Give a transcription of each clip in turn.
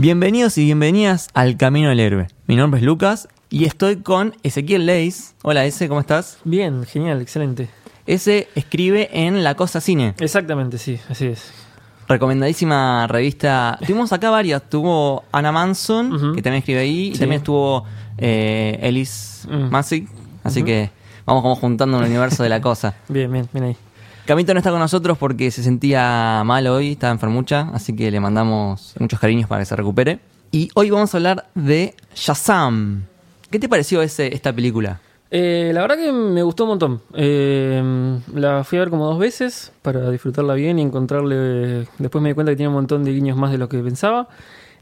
Bienvenidos y bienvenidas al Camino del Héroe. Mi nombre es Lucas y estoy con Ezequiel Leis. Hola, Ese, ¿cómo estás? Bien, genial, excelente. Ese escribe en La Cosa Cine. Exactamente, sí, así es. Recomendadísima revista. Tuvimos acá varias. Tuvo Anna Manson, que también escribe ahí. Y también estuvo eh, Ellis Mm. Massig. Así que vamos como juntando el universo de la cosa. Bien, bien, bien ahí. Camito no está con nosotros porque se sentía mal hoy, estaba enfermucha, así que le mandamos muchos cariños para que se recupere. Y hoy vamos a hablar de Shazam. ¿Qué te pareció ese, esta película? Eh, la verdad que me gustó un montón. Eh, la fui a ver como dos veces para disfrutarla bien y encontrarle... Después me di cuenta que tiene un montón de guiños más de lo que pensaba.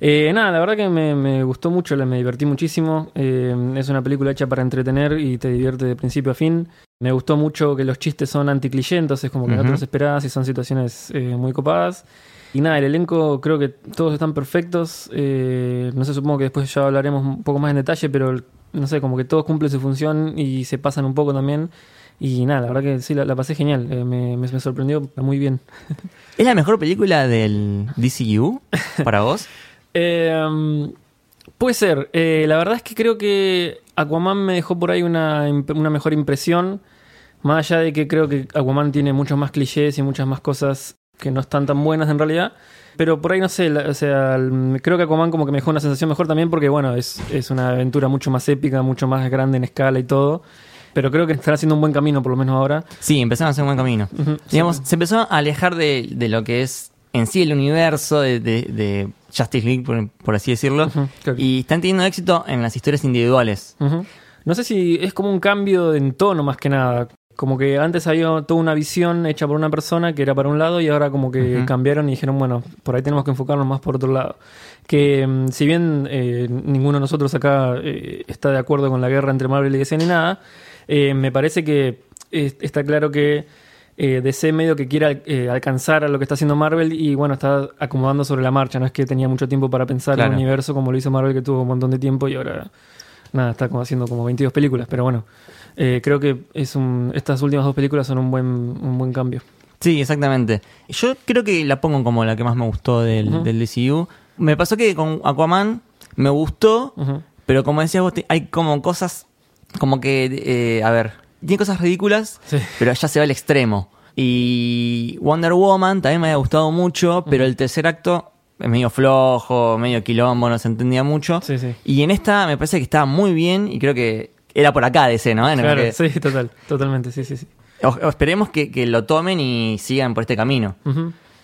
Eh, nada, la verdad que me, me gustó mucho, la- me divertí muchísimo. Eh, es una película hecha para entretener y te divierte de principio a fin. Me gustó mucho que los chistes son anticliché, entonces como que no te los esperabas y son situaciones eh, muy copadas. Y nada, el elenco creo que todos están perfectos. Eh, no sé, supongo que después ya hablaremos un poco más en detalle, pero no sé, como que todos cumplen su función y se pasan un poco también. Y nada, la verdad que sí, la, la pasé genial. Eh, me, me- me sorprendió muy bien. ¿Es la mejor película del DCU para vos? Eh, puede ser. Eh, la verdad es que creo que Aquaman me dejó por ahí una, una mejor impresión. Más allá de que creo que Aquaman tiene muchos más clichés y muchas más cosas que no están tan buenas en realidad. Pero por ahí no sé, la- o sea, creo que Aquaman como que me dejó una sensación mejor también porque bueno, es, es una aventura mucho más épica, mucho más grande en escala y todo. Pero creo que están haciendo un buen camino, por lo menos ahora. Sí, empezaron a hacer un buen camino. Digamos, sí. se empezó a alejar de, de lo que es en sí el universo de, de- de Justice League, por, por así decirlo. Y están teniendo éxito en las historias individuales. No sé si es como un cambio en tono más que nada. Como que antes había toda una visión hecha por una persona que era para un lado y ahora como que cambiaron y dijeron, bueno, por ahí tenemos que enfocarnos más por otro lado. Que mm, si bien eh, ninguno de nosotros acá eh, está de acuerdo con la guerra entre Marvel y DC ni nada, eh, me parece que está claro que eh, DC medio que quiere eh, alcanzar a lo que está haciendo Marvel y bueno, está acomodando sobre la marcha. No es que tenía mucho tiempo para pensar Claro. el universo como lo hizo Marvel que tuvo un montón de tiempo y ahora nada, está como haciendo como 22 películas, pero bueno, eh, creo que es un, estas últimas dos películas son un buen, un buen cambio. Sí, exactamente. Yo creo que la pongo como la que más me gustó del, del DCU. Me pasó que con Aquaman me gustó, pero como decías vos, hay como cosas, como que, eh, a ver, tiene cosas ridículas, Sí. pero ya se va al extremo. Y Wonder Woman también me había gustado mucho, pero el tercer acto es medio flojo, medio quilombo, no se entendía mucho. Sí, sí. Y en esta me parece que estaba muy bien y creo que era por acá DC, ¿no? En Claro, que- sí, total, totalmente, sí, sí, sí. o- o esperemos que, que lo tomen y sigan por este camino.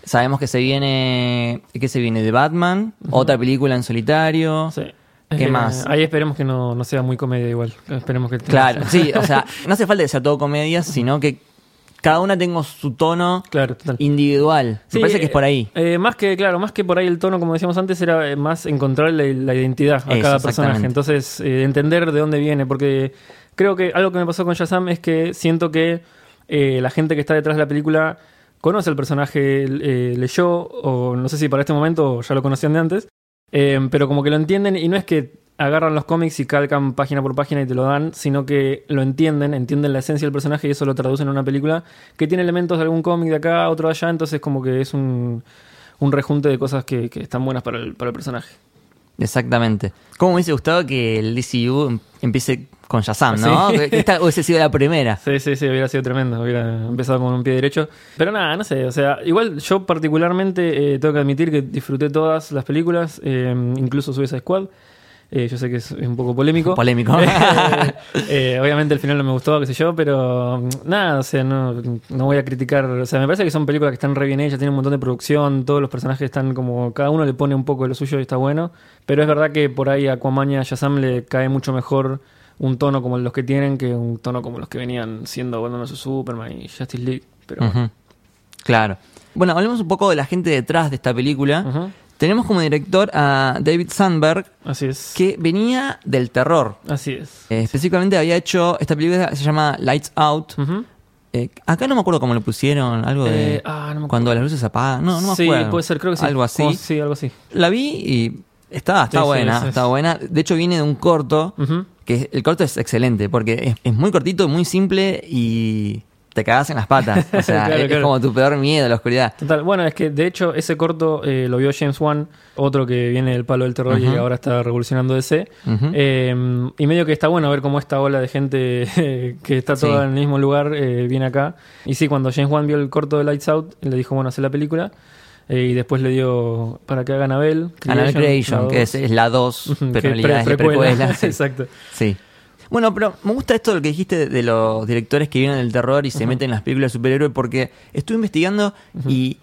Sabemos que se viene. ¿Qué se viene? De Batman, otra película en solitario. Sí. ¿Qué Eh, más? Ahí esperemos que no, no sea muy comedia igual. Esperemos que Claro, sí, o sea, no hace falta que sea todo comedia, sino que cada una tenga su tono Claro, total. individual. Sí, Me parece que es eh, por ahí. eh, más que, claro, más que por ahí el tono, como decíamos antes, era eh, más encontrar la, la identidad a Eso, cada personaje. Entonces, eh, entender de dónde viene. Porque creo que algo que me pasó con Shazam es que siento que eh, la gente que está detrás de la película conoce el personaje, eh, leyó, o no sé si para este momento ya lo conocían de antes, eh, pero como que lo entienden y no es que agarran los cómics y calcan página por página y te lo dan, sino que lo entienden, entienden la esencia del personaje y eso lo traducen en una película que tiene elementos de algún cómic de acá, otro de allá, entonces como que es un, un rejunte de cosas que, que están buenas para el, para el personaje. Exactamente. ¿Cómo me hubiese gustado que el DCU em- empiece con Shazam, no? Sí. Esta hubiese sido la primera. Sí, sí, sí, hubiera sido tremendo, hubiera empezado con un pie derecho. Pero nada, no sé, o sea, igual yo particularmente eh, tengo que admitir que disfruté todas las películas, eh, incluso Suicide Squad. Eh, yo sé que es, un poco polémico. Polémico. Eh, obviamente el final no me gustó, qué sé yo, pero mm, nada, o sea, no, no voy a criticar. O sea, me parece que son películas que están re bien hechas, tienen un montón de producción, todos los personajes están como. Cada uno le pone un poco de lo suyo y está bueno. Pero es verdad que por ahí a Aquaman y a Shazam le cae mucho mejor un tono como los que tienen que un tono como los que venían siendo Batman vs Superman y Justice League. Pero. Claro. Bueno, hablemos un poco de la gente detrás de esta película. Tenemos como director a David Sandberg, Así es. que venía del terror. Así es. Eh, específicamente había hecho esta película se llama Lights Out. Eh, acá no me acuerdo cómo lo pusieron, algo de Eh, ah, no me cuando las luces se apagan. No, no me sí, acuerdo. puede ser, creo que sí. Algo así. Como- sí, algo así. La vi y está, está Sí, sí, buena, sí, está sí. buena. De hecho viene de un corto, que el corto es excelente porque es, es muy cortito, muy simple y te cagás en las patas. O sea, Claro, es, claro. como tu peor miedo, la oscuridad. Total. Bueno, es que de hecho ese corto eh, lo vio James Wan, otro que viene del palo del terror y Ujú. ahora está revolucionando DC. Eh, y medio que está bueno ver cómo esta ola de gente que está toda Sí. en el mismo lugar eh, viene acá. Y sí, cuando James Wan vio el corto de Lights Out, le dijo, bueno, hace la película. Eh, y después le dio para que haga Anabel. Annabelle Creation, que es, es la 2, pero en realidad es de precuela. sí. Exacto. Sí. Bueno, pero me gusta esto lo que dijiste de los directores que vienen del terror y se meten en las películas de superhéroes porque estuve investigando y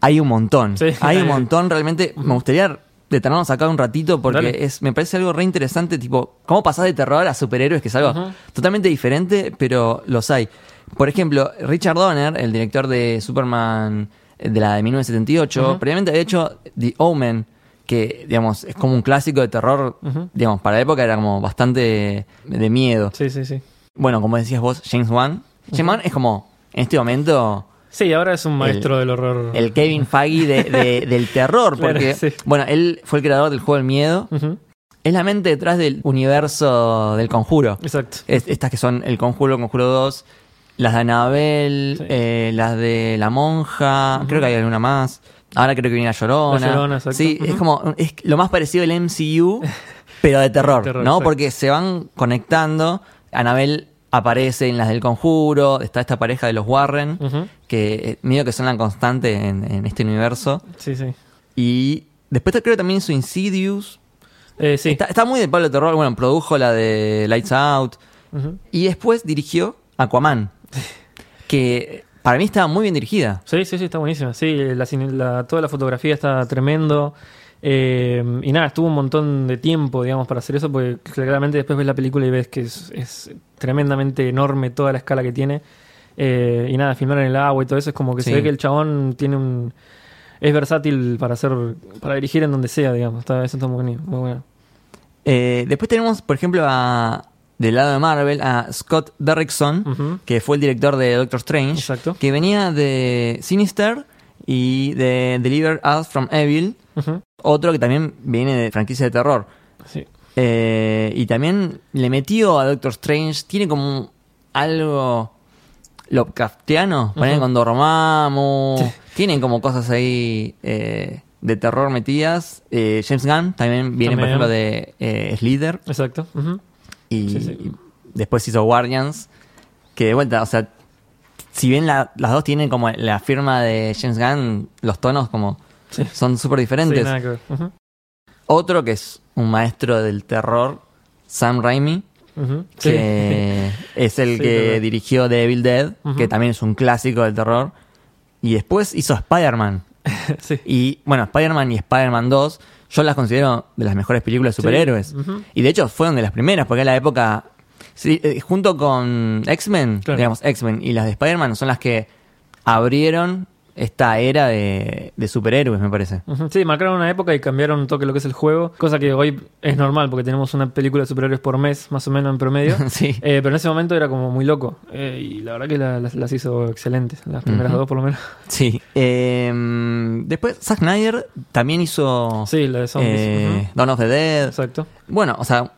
hay un montón. Sí. Hay un montón, realmente. Me gustaría detenernos acá un ratito porque Dale. es me parece algo re interesante, tipo, cómo pasás de terror a superhéroes, que es algo totalmente diferente, pero los hay. Por ejemplo, Richard Donner, el director de Superman eh, de la de 1978, Ujú. previamente había hecho The Omen, que, digamos, es como un clásico de terror, digamos, para la época era como bastante de miedo. Sí, sí, sí. Bueno, como decías vos, James Wan. James Wan es como, en este momento, Sí, ahora es un maestro del horror. el Kevin Feige de- de- del terror, Claro, porque, sí. bueno, él fue el creador del juego del miedo. Es la mente detrás del universo del conjuro. Exacto. Es- estas que son el conjuro, el conjuro 2, las de Anabel, Sí. eh, las de la monja, creo que hay alguna más. Ahora creo que viene la Llorona. La Llorona, exacto. Sí, es como es lo más parecido al MCU, pero de terror, Terror, ¿no? exacto. Porque se van conectando. Anabel aparece en las del conjuro, está esta pareja de los Warren, que eh, medio que son la constante en, en este universo. Sí, sí. Y después creo también hizo Insidious. Eh, sí. Está, está muy del palo de terror. Bueno, produjo la de Lights Out. Y después dirigió Aquaman. Que para mí estaba muy bien dirigida. Sí, sí, sí, está buenísima. Sí, la la- toda la fotografía está tremendo. Eh, y nada, estuvo un montón de tiempo, digamos, para hacer eso, porque claramente después ves la película y ves que es, es tremendamente enorme toda la escala que tiene. Eh, y nada, filmar en el agua y todo eso es como que Sí. se ve que el chabón tiene un. Es versátil para hacer, para dirigir en donde sea, digamos. Está, eso está muy, muy bueno. Eh, después tenemos, por ejemplo, a, del lado de Marvel, a Scott Derrickson, que fue el director de Doctor Strange, Exacto. que venía de Sinister y de Deliver Us from Evil, otro que también viene de franquicia de terror. Sí. Eh, y también le metió a Doctor Strange, tiene como algo Lovecraftiano, ponen Ujú. con Dormammu, Sí. tienen como cosas ahí eh, de terror metidas. Eh, James Gunn también viene, por ejemplo, de Slither Exacto. Y, Sí, sí. y después hizo Guardians, que de vuelta, o sea, si bien la- las dos tienen como la firma de James Gunn, los tonos como Sí. son súper diferentes. Sí, nada que ver. Ujú. Otro que es un maestro del terror, Sam Raimi, que es el que dirigió The Evil Dead, que también es un clásico del terror. Y después hizo Spider-Man. sí. Y bueno, Spider-Man y Spider-Man 2, yo las considero de las mejores películas de superhéroes. Sí. Y de hecho fueron de las primeras, porque en la época, sí, eh, junto con X-Men, Claro. digamos, X-Men y las de Spider-Man son las que abrieron esta era de, de superhéroes, me parece. Sí, marcaron una época y cambiaron un toque lo que es el juego, cosa que hoy es normal porque tenemos una película de superhéroes por mes, más o menos en promedio. sí. Eh, pero en ese momento era como muy loco. Eh, y la verdad que la- las, las hizo excelentes, las primeras dos por lo menos. Sí. Eh, después, Zack Snyder también hizo Sí, la de zombies. Ujú. Dawn of the Dead. Exacto. Bueno, o sea,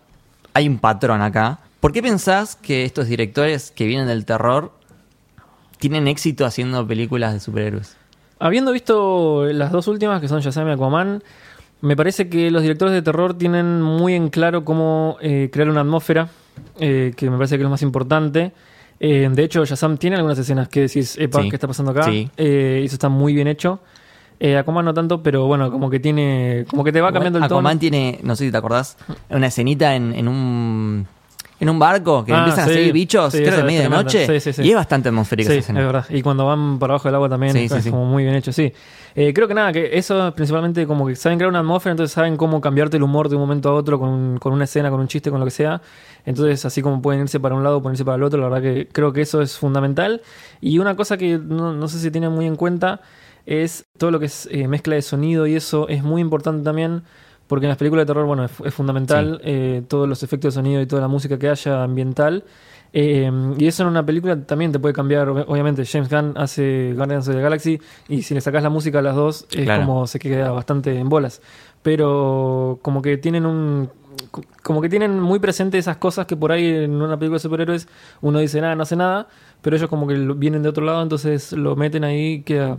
hay un patrón acá. ¿Por qué pensás que estos directores que vienen del terror tienen éxito haciendo películas de superhéroes? Habiendo visto las dos últimas, que son Shazam y Aquaman, me parece que los directores de terror tienen muy en claro cómo eh, crear una atmósfera, eh, que me parece que es lo más importante. Eh, de hecho, Shazam tiene algunas escenas que decís, epa, Sí. ¿qué está pasando acá? Sí. Eso está muy bien hecho. Aquaman no tanto, pero bueno, como que tiene, como que te va cambiando el tono. Aquaman tiene, no sé si te acordás, una escenita en, en un en un barco que Ah, empiezan sí. a salir bichos, Sí, creo de es media tremenda. noche. Sí. Y es bastante atmosférica Sí, esa es escena. verdad. Y cuando van para abajo del agua también es como muy bien hecho, sí. Eh, creo que nada, que eso es principalmente como que saben crear una atmósfera, entonces saben cómo cambiarte el humor de un momento a otro con, un- con una escena, con un chiste, con lo que sea. Entonces, así como pueden irse para un lado, pueden irse para el otro, la verdad que creo que eso es fundamental. Y una cosa que no, no sé si tienen muy en cuenta es todo lo que es eh, mezcla de sonido y eso es muy importante también. Porque en las películas de terror, bueno, es, es fundamental eh, todos los efectos de sonido y toda la música que haya ambiental. Eh, y eso en una película también te puede cambiar. ob- Obviamente, James Gunn hace Guardians of the Galaxy y si le sacas la música a las dos, es Claro. como se queda bastante en bolas. Pero como que tienen un. co- como que tienen muy presente esas cosas que por ahí en una película de superhéroes uno dice nada, no hace nada, pero ellos como que vienen de otro lado, entonces lo meten ahí y queda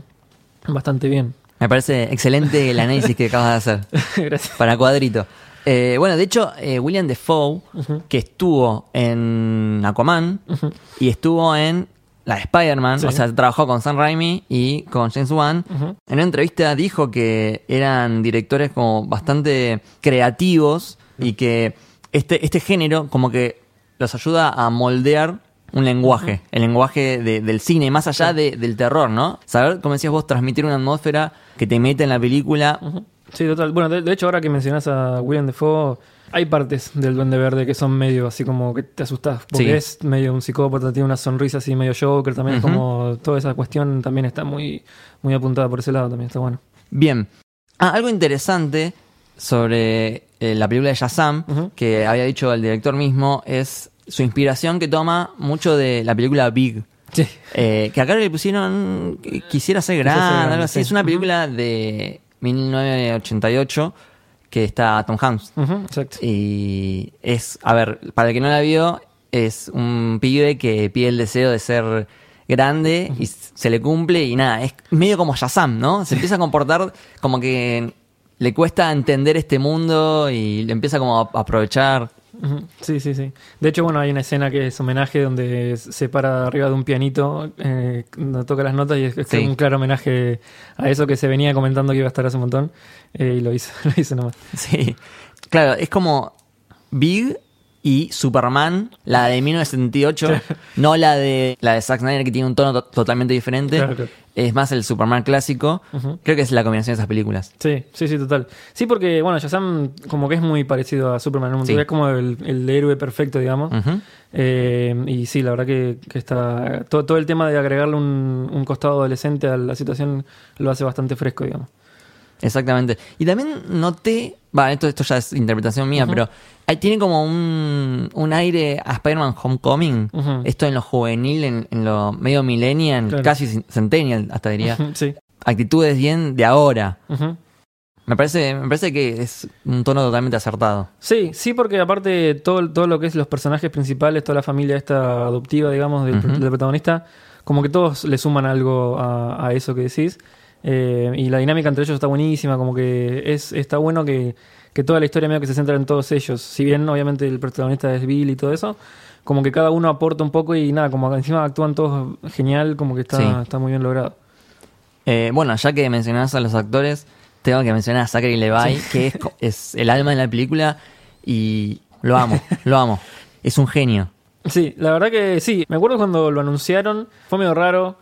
bastante bien. Me parece excelente el análisis que acabas de hacer. Gracias. Para cuadrito. Eh, bueno, de hecho, eh, William Defoe, que estuvo en Aquaman y estuvo en la de Spider-Man, Sí. o sea, trabajó con Sam Raimi y con James Wan. En una entrevista dijo que eran directores como bastante creativos y que este, este género como que los ayuda a moldear un lenguaje, el lenguaje de- del cine, más allá de- del terror, ¿no? Saber, como decías vos, transmitir una atmósfera que te mete en la película. Sí, total. Bueno, de, de hecho, ahora que mencionas a William Defoe, hay partes del Duende Verde que son medio así como que te asustas. Porque Sí. es medio un psicópata, tiene una sonrisa así medio Joker. También es como toda esa cuestión también está muy, muy apuntada por ese lado. También está bueno. Bien. Ah, algo interesante sobre eh, la película de Shazam, que había dicho el director mismo, es su inspiración que toma mucho de la película Big. Sí. Eh, que acá le pusieron Quisiera ser ser grande, grande, algo así. sí. Es una película de 1988 que está Tom Hanks. Exacto. Y es, a ver, para el que no la vio, es un pibe que pide el deseo de ser grande y se le cumple y nada, es medio como Shazam, ¿no? Se empieza a comportar como que le cuesta entender este mundo y le empieza como a aprovechar. Sí, sí, sí. De hecho, bueno, hay una escena que es homenaje donde se para arriba de un pianito, eh, toca las notas y es, es Sí. un claro homenaje a eso que se venía comentando que iba a estar hace un montón. eh, y lo hizo, lo hizo nomás. Sí. Claro, es como Big y Superman, la de 1978, no la de la de Zack Snyder que tiene un tono to- totalmente diferente. Claro, claro. Es más el Superman clásico. Creo que es la combinación de esas películas. Sí, sí, sí, total. Sí, porque, bueno, Shazam como que es muy parecido a Superman, ¿no? Sí. Es como el, el héroe perfecto, digamos. Eh, y sí, la verdad que, que está... Todo, todo el tema de agregarle un, un costado adolescente a la situación lo hace bastante fresco, digamos. Exactamente. Y también noté, va, esto, esto ya es interpretación mía, pero ahí tiene como un, un aire a Spider-Man Homecoming. Esto en lo juvenil, en, en lo medio millennial, Claro. casi centennial, hasta diría. Sí. Actitudes bien de ahora. Me parece, me parece que es un tono totalmente acertado. Sí, sí, porque aparte todo, todo lo que es los personajes principales, toda la familia esta adoptiva, digamos, del, protagonista, como que todos le suman algo a, a eso que decís. Eh, y la dinámica entre ellos está buenísima, como que es está bueno que, que toda la historia medio que se centra en todos ellos. Si bien obviamente el protagonista es Bill y todo eso, como que cada uno aporta un poco y nada, como encima actúan todos genial, como que está, Sí. está muy bien logrado. Eh, bueno, ya que mencionás a los actores, tengo que mencionar a Zachary Levi, que es el alma de la película y lo amo, lo amo. Es un genio. Sí, la verdad que sí. Me acuerdo cuando lo anunciaron, fue medio raro.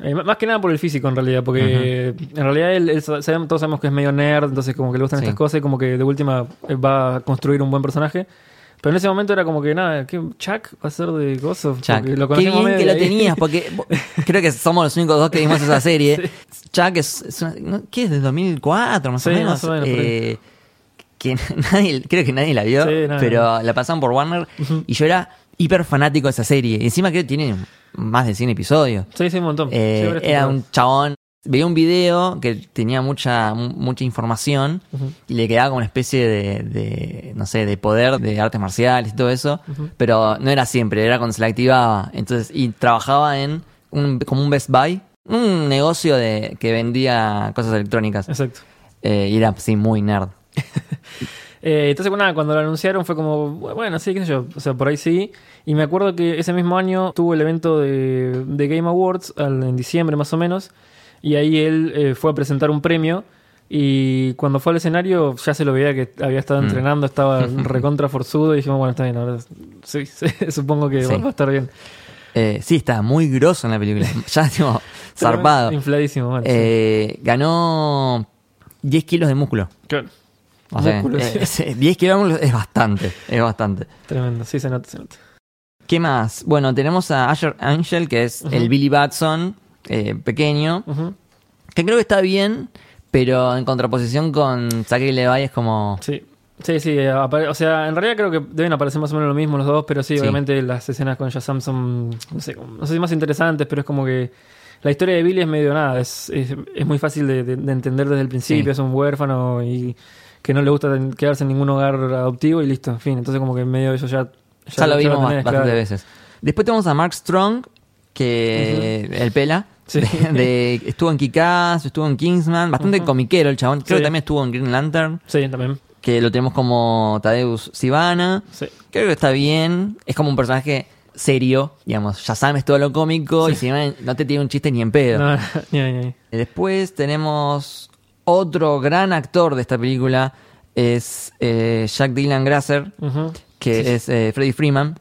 Eh, más que nada por el físico, en realidad, porque en realidad él, todos sabemos que es medio nerd, entonces como que le gustan Sí. estas cosas y como que de última eh, va a construir un buen personaje. Pero en ese momento era como que nada, ¿qué, Chuck va a ser de Gozo. Chuck. Lo Qué bien medio que lo ahí. tenías, porque creo que somos los únicos dos que vimos esa serie. Chuck es, es una-. ¿qué es? ¿De 2004 más o Sí, menos? más o menos. Eh, que nadie, creo que nadie la vio, Sí, no, pero la pasaron por Warner y yo era hiper fanático de esa serie. Encima creo que tiene más de 100 episodios. Sí, sí, un montón. Eh, Sí, era un chabón. Veía un video que tenía mucha mu- mucha información y le quedaba como una especie de, de, no sé, de poder de artes marciales y todo eso, pero no era siempre, era cuando se le activaba. Entonces, y trabajaba en un, como un Best Buy, un negocio de que vendía cosas electrónicas. Exacto. Eh, y era, sí, muy nerd. Eh, entonces, bueno, nada, cuando lo anunciaron fue como, bueno, sí, qué sé yo, o sea, por ahí sí. Y me acuerdo que ese mismo año tuvo el evento de, de Game Awards, al- en diciembre más o menos, y ahí él eh, fue a presentar un premio. Y cuando fue al escenario ya se lo veía que había estado Mm. entrenando, estaba recontra forzudo y dijimos, bueno, está bien, ahora sí, sí, supongo que Sí. va a estar bien. Eh, sí, estaba muy grosso en la película. ya, tipo, zarpado. Infladísimo, bueno. sí. Eh, ganó 10 kilos de músculo. Claro. O sea, Músculo, eh, sí. es- 10 bastante, es bastante. Tremendo, sí, se nota, se nota. ¿Qué más? Bueno, tenemos a Asher Angel, que es el Billy Batson eh, pequeño, que creo que está bien, pero en contraposición con Zachary Levi es como... Sí, sí, sí. o sea, en realidad creo que deben aparecer más o menos lo mismo los dos, pero sí, Sí. obviamente las escenas con Shazam son, no sé, no sé si más interesantes, pero es como que la historia de Billy es medio nada, es, es, es muy fácil de, de- de entender desde el principio, Sí. es un huérfano y que no le gusta quedarse en ningún hogar adoptivo y listo, en fin. Entonces como que medio eso ya... Ya, lo vimos bastantes claro. veces. Después tenemos a Mark Strong, que el pela. Sí. de- de- estuvo en Kick-Ass, estuvo en Kingsman, bastante Ujú. comiquero el chabón. Creo Sí. que también estuvo en Green Lantern, Sí, también. que lo tenemos como Tadeusz Sivana. Sí. Creo que está bien. Es como un personaje serio, digamos. Shazam es todo lo cómico y Sivana no te tiene un chiste ni en pedo. No, ni ahí. Después tenemos otro gran actor de esta película, es eh, Jack Dylan Grasser, que Sí, es eh, Freddy Freeman,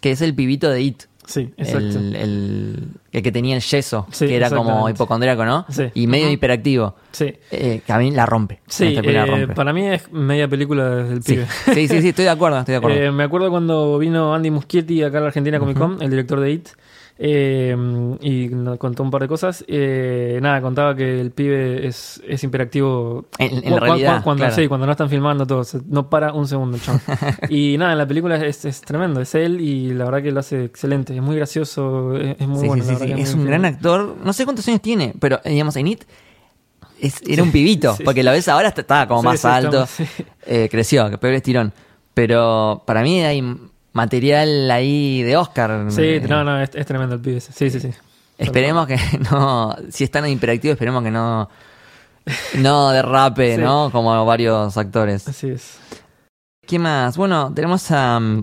que es el pibito de It. Sí, exacto. El, el- el que tenía el yeso, Sí, que era como hipocondríaco, ¿no? Sí. Y medio hiperactivo. Sí. Eh, que a mí la rompe. Sí, eh, rompe. para mí es media película del sí. pibe. sí, sí, sí, estoy de acuerdo, estoy de acuerdo. Eh, me acuerdo cuando vino Andy Muschietti acá a la Argentina Comic Con, el director de IT, eh, y nos contó un par de cosas. Eh, nada, contaba que el pibe es, es hiperactivo. En- en Cu- cu- realidad, cuando, claro. sí, cuando no están filmando todo, no para un segundo chabón. y nada, en la película es, es tremendo, es él y la verdad que lo hace excelente, es muy gracioso, es, es muy Sí, bueno. sí, la sí, Es un gran bien. actor. No sé cuántos años tiene, pero eh, digamos, en It es- era un pibito. porque lo ves ahora, estaba como más alto. eh, creció, que peor estirón. Pero para mí hay material ahí de Oscar. Sí, Eh, no, no, es, es tremendo el pibe. Sí, sí, sí. Esperemos que no. Si es tan hiperactivo, esperemos que no. No derrape, Sí. ¿no? Como varios actores. Así es. ¿Qué más? Bueno, tenemos a um,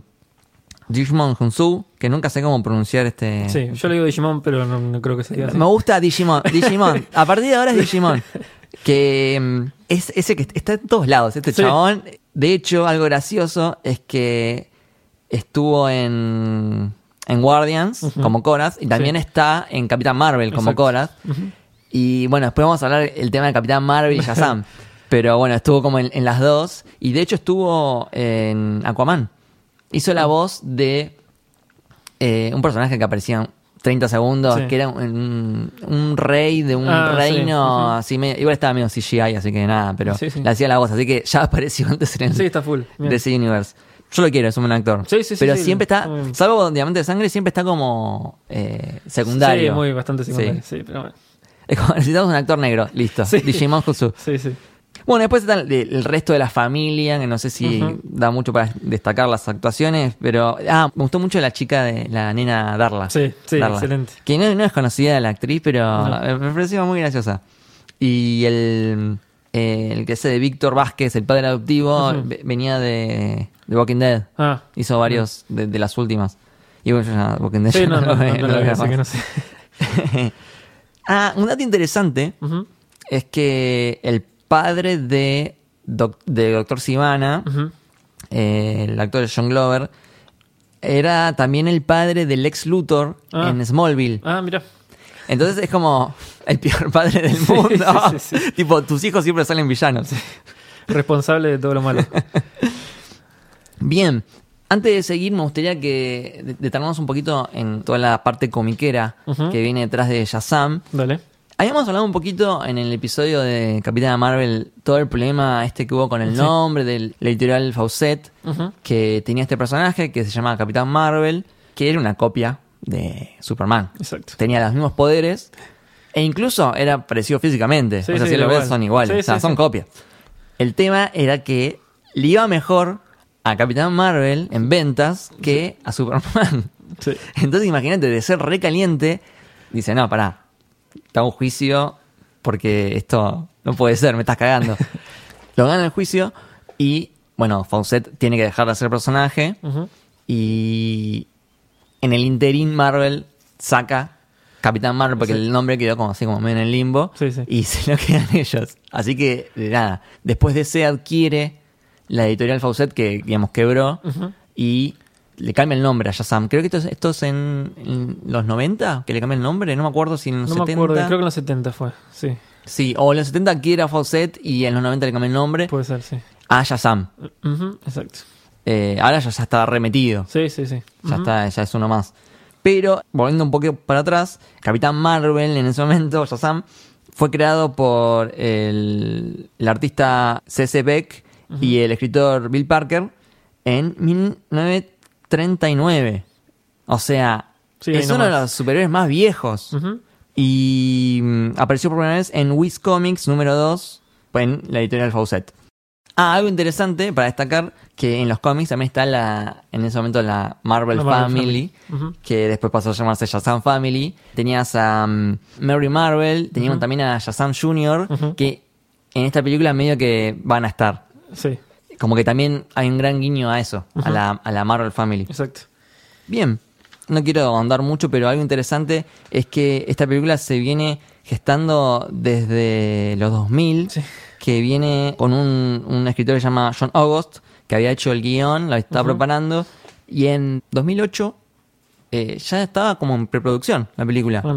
Digimon Hunsu, que nunca sé cómo pronunciar este. Sí, yo le digo Digimon, pero no, no creo que se diga así. Me gusta Digimon. Digimon. A partir de ahora es Digimon. Que mm, es ese que está en todos lados, este Sí. chabón. De hecho, algo gracioso es que estuvo en, en Guardians como Korath y también Sí. está en Capitán Marvel como Exacto. Y bueno, después vamos a hablar el tema de Capitán Marvel y Shazam. Pero bueno, estuvo como en, en las dos. Y de hecho estuvo en Aquaman. Hizo la voz de eh, un personaje que aparecía en 30 segundos, Sí. que era un, un rey de un Ah, reino así medio- Igual estaba medio CGI, así que nada, pero le hacía la voz. Así que ya apareció antes en el está full. Bien. DC Universe. Yo lo quiero, es un buen actor. Sí, sí, sí, Pero sí, siempre está, salvo Diamante de Sangre, siempre está como eh, secundario. Sí, muy bastante secundario. Sí. Sí, pero bueno. Es como, necesitamos un actor negro, listo. Sí. Digimon Jutsu. Sí, sí. Bueno, después está el, el resto de la familia, que no sé si da mucho para destacar las actuaciones, pero... Ah, me gustó mucho la chica de la nena Darla. Sí, sí, Darla. excelente. Que no, no es conocida la actriz, pero No. me pareció muy graciosa. Y el, eh, el que es de Víctor Vázquez, el padre adoptivo, venía de, de Walking Dead. Ah, Hizo varios de, de las últimas. Y bueno, yo ya Walking Dead sí, no, no, sé. ah, un dato interesante es que el padre de, doc- de Doctor Sivana, eh, el actor John Glover, era también el padre del ex Luthor Ah. en Smallville. Ah, mira. Entonces es como el peor padre del mundo. sí, sí, sí. tipo, tus hijos siempre salen villanos. Responsable de todo lo malo. Bien, antes de seguir me gustaría que de- detenamos un poquito en toda la parte comiquera que viene detrás de Shazam. Dale. Habíamos hablado un poquito en el episodio de Capitana Marvel, todo el problema este que hubo con el nombre del la editorial Fawcett, que tenía este personaje que se llamaba Capitán Marvel, que era una copia de Superman. Exacto. Tenía los mismos poderes e incluso era parecido físicamente. Sí, o sea, sí, si lo ves igual. son iguales, Sí, o sea, son copias. El tema era que le iba mejor a Capitán Marvel en ventas que a Superman. Entonces imagínate, de ser recaliente, dice, no, pará, hago un juicio porque esto no puede ser, me estás cagando. Lo gana el juicio y, bueno, Fawcett tiene que dejar de ser personaje y en el interín Marvel saca Capitán Marvel porque Sí. el nombre quedó como así como medio en el limbo Sí, sí. y se lo quedan ellos. Así que, nada, después de ese adquiere la editorial Fawcett que, digamos, quebró y le cambia el nombre a Shazam. Creo que esto es, esto es en, en los 90 que le cambia el nombre, no me acuerdo si en los No 70. me acuerdo, creo que en los 70 fue. Sí, Sí, o en los 70 adquiere a Fawcett y en los 90 le cambia el nombre puede ser, sí. a Shazam. Exacto. Eh, ahora ya, ya está remetido. Sí, sí, sí. Ya está, ya es uno más. Pero, volviendo un poco para atrás, Capitán Marvel en ese momento, Shazam, fue creado por el, el artista C.C. Beck y el escritor Bill Parker en 1939. O sea, Sí, es uno de los superhéroes más viejos. Y mm, apareció por primera vez en Wiz Comics número 2 en la editorial Fawcett. Ah, algo interesante para destacar que en los cómics también está la en ese momento la Marvel, La Marvel Family, que después pasó a llamarse Shazam Family. Tenías a um, Mary Marvel, teníamos también a Shazam Jr., que en esta película medio que van a estar. Sí, Como que también hay un gran guiño a eso, a, la, a la Marvel Family. exacto. Bien, no quiero ahondar mucho, pero algo interesante es que esta película se viene gestando desde los 2000, Sí. que viene con un, un escritor que se llama John August, que había hecho el guion, lo estaba preparando, y en 2008 eh, ya estaba como en preproducción la película. Ah.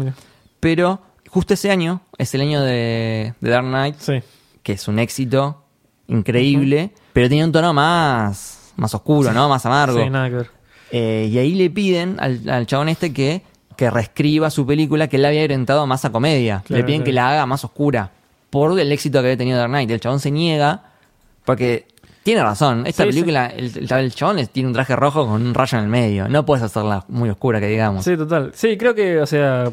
Pero justo ese año, es el año de, de Dark Knight, Sí, que es un éxito increíble, pero tenía un tono más, más oscuro, ¿no? Más amargo. sí, nada que ver. Eh, y ahí le piden al, al chabón este que, que reescriba su película que él había orientado más a comedia. Claro, le piden claro. que la haga más oscura por el éxito que había tenido Dark Knight. El chabón se niega porque tiene razón. Esta Sí, película, El, el- el chabón tiene un traje rojo con un rayo en el medio. No puedes hacerla muy oscura, que digamos. Sí, total. Sí, creo que, o sea,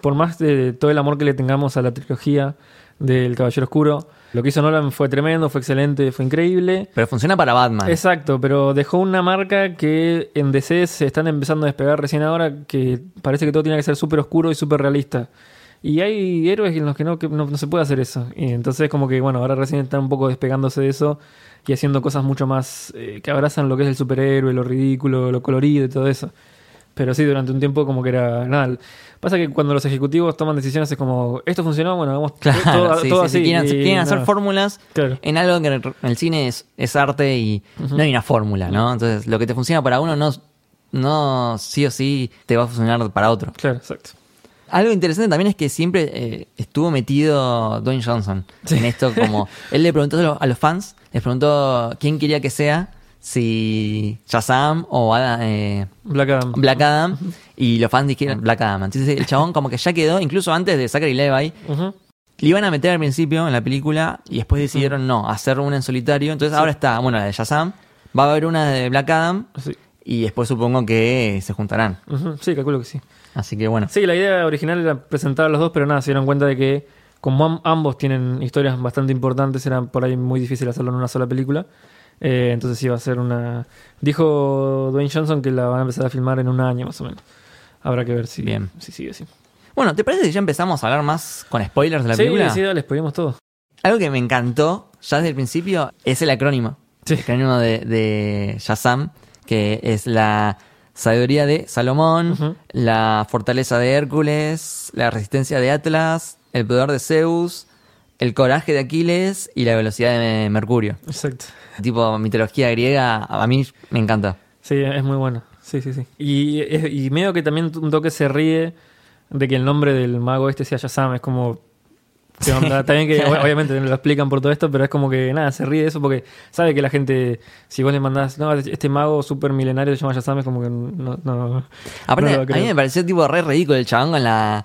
por más de todo el amor que le tengamos a la trilogía del Caballero Oscuro, lo que hizo Nolan fue tremendo, fue excelente, fue increíble. Pero funciona para Batman. Exacto, pero dejó una marca que en DC se están empezando a despegar recién ahora, que parece que todo tiene que ser súper oscuro y súper realista. Y hay héroes en los que no, que no, no se puede hacer eso. Y entonces como que, bueno, ahora recién están un poco despegándose de eso y haciendo cosas mucho más eh, que abrazan lo que es el superhéroe, lo ridículo, lo colorido y todo eso. Pero sí, durante un tiempo como que era nada. Pasa que cuando los ejecutivos toman decisiones es como, esto funcionó, bueno, vamos Claro, todo, sí, todo sí, sí, así. quieren, y quieren hacer fórmulas Claro. en algo que en el- cine es, es arte y no hay una fórmula, ¿no? Entonces, lo que te funciona para uno no, no sí o sí te va a funcionar para otro. Claro, exacto. Algo interesante también es que siempre eh, estuvo metido Dwayne Johnson en esto como... Él le preguntó a los, a los fans, les preguntó quién quería que sea, si Shazam o Adam- eh, Black Adam. Black Adam, y los fans dijeron Black Adam. Entonces el chabón como que ya quedó, incluso antes de Zachary Levi, le iban a meter al principio en la película y después decidieron no, hacer una en solitario. Entonces ahora está, bueno, la de Shazam, va a haber una de Black Adam Sí. y después supongo que se juntarán. Sí, calculo que sí. Así que bueno. Sí, la idea original era presentar a los dos, pero nada, se dieron cuenta de que como am- ambos tienen historias bastante importantes, era por ahí muy difícil hacerlo en una sola película. Eh, entonces iba a ser una... Dijo Dwayne Johnson que la van a empezar a filmar en un año más o menos. Habrá que ver si, Bien. si sigue así. Bueno, ¿te parece que ya empezamos a hablar más con spoilers de la sí, película? sí, dale, spoilemos todo. Algo que me encantó ya desde el principio es el acrónimo. Sí. El acrónimo de, de Shazam, que es la sabiduría de Salomón, la fortaleza de Hércules, la resistencia de Atlas, el poder de Zeus, el coraje de Aquiles y la velocidad de Mercurio. Exacto. Tipo mitología griega, a mí me encanta. Sí, es muy bueno. Sí, sí, sí. Y, y medio que también un toque se ríe de que el nombre del mago este sea Shazam. Es como. ¿qué onda? También que ob- obviamente lo explican por todo esto, pero es como que nada, se ríe de eso porque sabe que la gente, si vos le mandás, no, este mago super milenario se llama Shazam, es como que no. no Aparte, no a mí me pareció tipo re ridículo el chabón con la...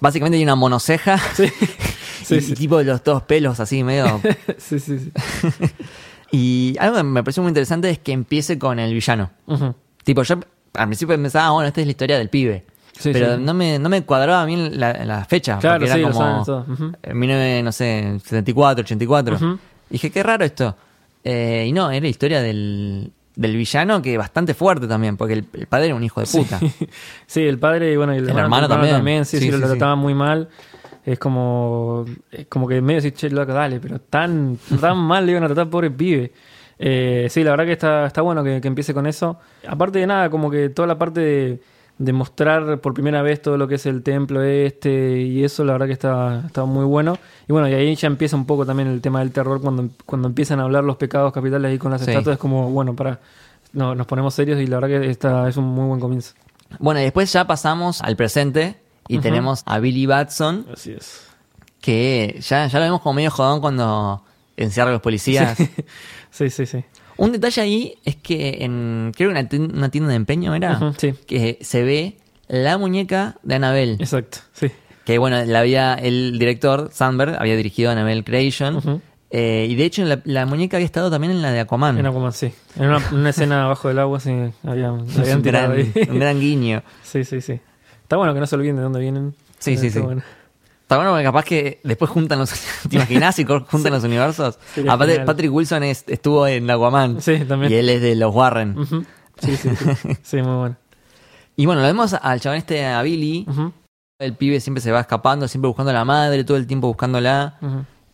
Básicamente tiene una monoceja Sí, sí, y, sí. tipo los dos pelos así medio sí, sí, sí. Y algo que me pareció muy interesante es que empiece con el villano. Tipo, yo al principio pensaba, ah, bueno, esta es la historia del pibe. Sí, pero sí. No, me, no me cuadraba bien la, la fecha. Claro, porque era sí, lo como todo. Ujú. en 19, no sé, 74, 84. Ujú. Dije, qué raro esto. Eh, y no, era la historia del, del villano que bastante fuerte también, porque el, el padre era un hijo de puta. Sí, el padre y bueno, el, El hermano, hermano también. sí, Sí, sí, sí, lo sí. trataban muy mal. Es como, es como que medio decís, che, loco, dale, pero tan, tan mal le iban a tratar, pobre pibe. Eh, sí, la verdad que está, está bueno que, que empiece con eso. Aparte de nada, como que toda la parte de, de mostrar por primera vez todo lo que es el templo este y eso, la verdad que está, está muy bueno. Y bueno, y ahí ya empieza un poco también el tema del terror cuando, cuando empiezan a hablar los pecados capitales ahí con las Sí. estatuas. Es como, bueno, para, no, nos ponemos serios y la verdad que está, es un muy buen comienzo. Bueno, y después ya pasamos al presente y tenemos a Billy Batson, Así es. que ya, ya lo vemos como medio jodón cuando encierra a los policías. Sí, sí, sí. Un detalle ahí es que en, creo que una, una tienda de empeño era, sí. que se ve la muñeca de Annabelle. Exacto, sí. Que bueno, la había, el director, Sandberg, había dirigido Annabelle Creation. Eh, y de hecho la, la muñeca había estado también en la de Aquaman. En Aquaman, sí. En una, una escena abajo del agua, sí, había, habían un, gran, ahí. un gran guiño. Sí, sí, sí. Está bueno que no se olviden de dónde vienen. Sí, sí, sí. bueno. Está bueno porque capaz que después juntan los. ¿Te imaginas si juntan los universos? Sería Aparte, genial. Patrick Wilson es- estuvo en Aquaman. Sí, también. Y él es de los Warren. Sí, sí, sí. Sí, muy bueno. Y bueno, lo vemos al chabón este, a Billy. El pibe siempre se va escapando, siempre buscando a la madre, todo el tiempo buscándola.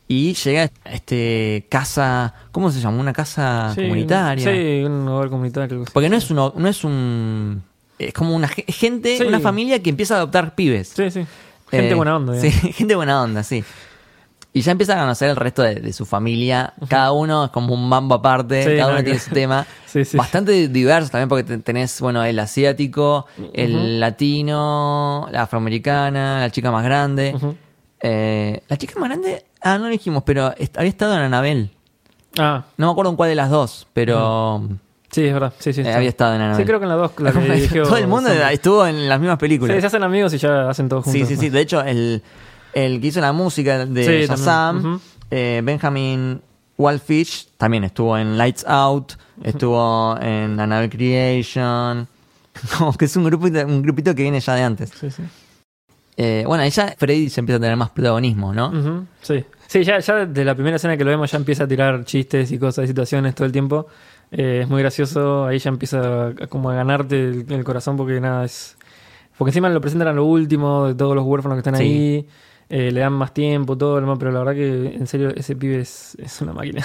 Y llega a este casa. ¿Cómo se llama? Una casa Sí, comunitaria. Sí, un hogar comunitario. Porque no es uno, no es un. Es como una ge- gente, Sí. una familia que empieza a adoptar pibes. Sí, sí. Gente Eh, buena onda. Sí, gente buena onda, sí. Y ya empieza a conocer el resto de, de su familia. Cada uno es como un mambo aparte, Sí, cada uno tiene su tema. Sí, sí. Bastante diverso también porque te- tenés, bueno, el asiático, el latino, la afroamericana, la chica más grande. Eh, la chica más grande, ah, no lo dijimos, pero había estado en Anabel. Ah, No me acuerdo en cuál de las dos, pero sí, es verdad. Sí, sí. eh, sí. había estado en Sí, Anabel. creo que en las dos. La que dirigió Todo el mundo estuvo en las mismas películas. Sí, se hacen amigos y ya hacen todo juntos. Sí, sí, sí. De hecho, el, el que hizo la música de Sí, Shazam, eh, Benjamin Wallfish, también estuvo en Lights Out, estuvo en Annabelle Creation. Como que es un grupito, un grupito que viene ya de antes. Sí, sí. Eh, bueno, ahí ya Freddy se empieza a tener más protagonismo, ¿no? Sí, sí ya, ya desde la primera escena que lo vemos ya empieza a tirar chistes y cosas y situaciones todo el tiempo. Eh, es muy gracioso, ahí ya empieza a, como a ganarte el, el corazón porque nada es... Porque encima lo presentan a lo último de todos los huérfanos que están Sí. ahí, eh, le dan más tiempo, todo lo demás, pero la verdad que en serio ese pibe es, es una máquina.